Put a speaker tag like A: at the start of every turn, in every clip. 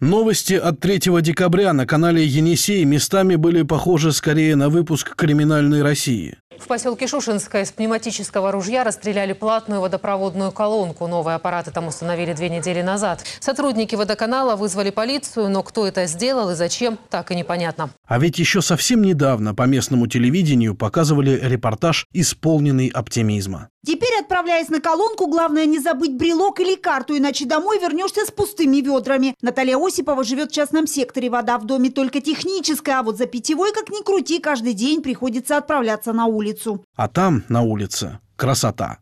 A: Новости от 3 декабря на канале «Енисей» местами были похожи скорее на выпуск «Криминальной России».
B: В поселке Шушинское из пневматического ружья расстреляли платную водопроводную колонку. Новые аппараты там установили две недели назад. Сотрудники водоканала вызвали полицию, но кто это сделал и зачем, так и непонятно.
A: А ведь еще совсем недавно по местному телевидению показывали репортаж, исполненный оптимизма.
C: Теперь, отправляясь на колонку, главное не забыть брелок или карту, иначе домой вернешься с пустыми ведрами. Наталья Осипова живет в частном секторе. Вода в доме только техническая, а вот за питьевой, как ни крути, каждый день приходится отправляться на улицу.
A: А там, на улице, красота.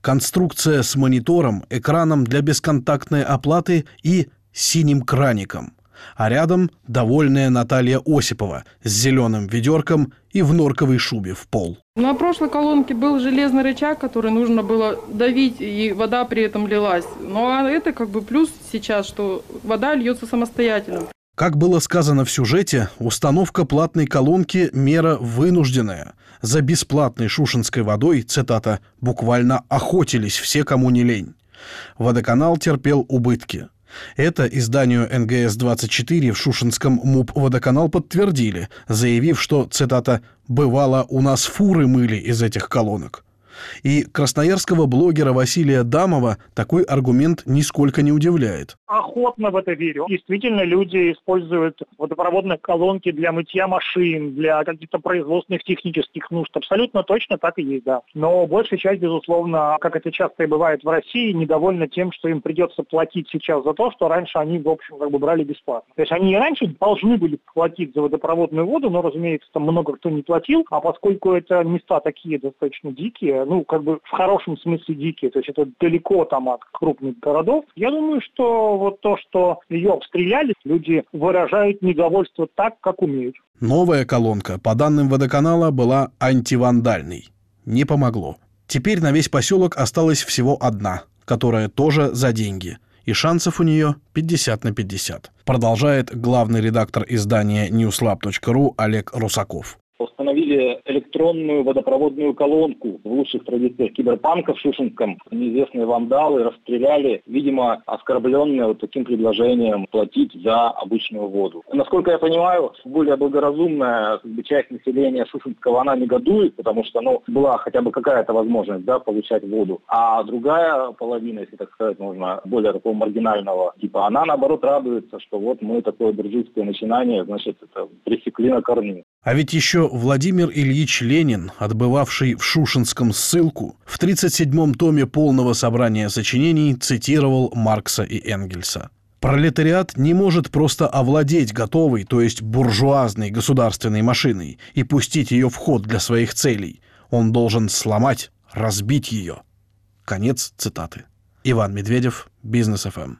A: Конструкция с монитором, экраном для бесконтактной оплаты и синим краником – а рядом довольная Наталья Осипова с зеленым ведерком и в норковой шубе в пол.
D: На прошлой колонке был железный рычаг, который нужно было давить, и вода при этом лилась. Ну а это как бы плюс сейчас, что вода льется самостоятельно.
A: Как было сказано в сюжете, установка платной колонки – мера вынужденная. За бесплатной шушинской водой, цитата, «буквально охотились все, кому не лень». Водоканал терпел убытки – это изданию НГС-24 в Шушинском МУП «Водоканал» подтвердили, заявив, что, цитата, «бывало, у нас фуры мыли из этих колонок». И красноярского блогера Василия Дамова такой аргумент нисколько не удивляет.
E: Охотно в это верю. Действительно, люди используют водопроводные колонки для мытья машин, для каких-то производственных технических нужд. Абсолютно точно так и есть, да. Но большая часть, безусловно, как это часто и бывает в России, недовольна тем, что им придется платить сейчас за то, что раньше они, в общем, как бы брали бесплатно. То есть они и раньше должны были платить за водопроводную воду, но, разумеется, там много кто не платил, а поскольку это места такие достаточно дикие, ну, как бы в хорошем смысле дикие, то есть это далеко там от крупных городов. Я думаю, что вот то, что ее обстреляли, люди выражают недовольство так, как умеют.
A: Новая колонка, по данным водоканала, была антивандальной. Не помогло. Теперь на весь поселок осталась всего одна, которая тоже за деньги. И шансов у нее 50 на 50. Продолжает главный редактор издания newslab.ru Олег Русаков
F: установили электронную водопроводную колонку в лучших традициях киберпанка в Шушинском. Неизвестные вандалы расстреляли, видимо, оскорбленные вот таким предложением платить за обычную воду. Насколько я понимаю, более благоразумная как бы, часть населения Шушинского, она негодует, потому что ну, была хотя бы какая-то возможность да, получать воду. А другая половина, если так сказать, можно более такого маргинального типа, она наоборот радуется, что вот мы такое дружеское начинание, значит, это пресекли на корню.
A: А ведь еще Владимир Ильич Ленин, отбывавший в Шушинском ссылку, в 37-м томе полного собрания сочинений цитировал Маркса и Энгельса. Пролетариат не может просто овладеть готовой, то есть буржуазной государственной машиной и пустить ее в ход для своих целей. Он должен сломать, разбить ее. Конец цитаты. Иван Медведев, Бизнес ФМ.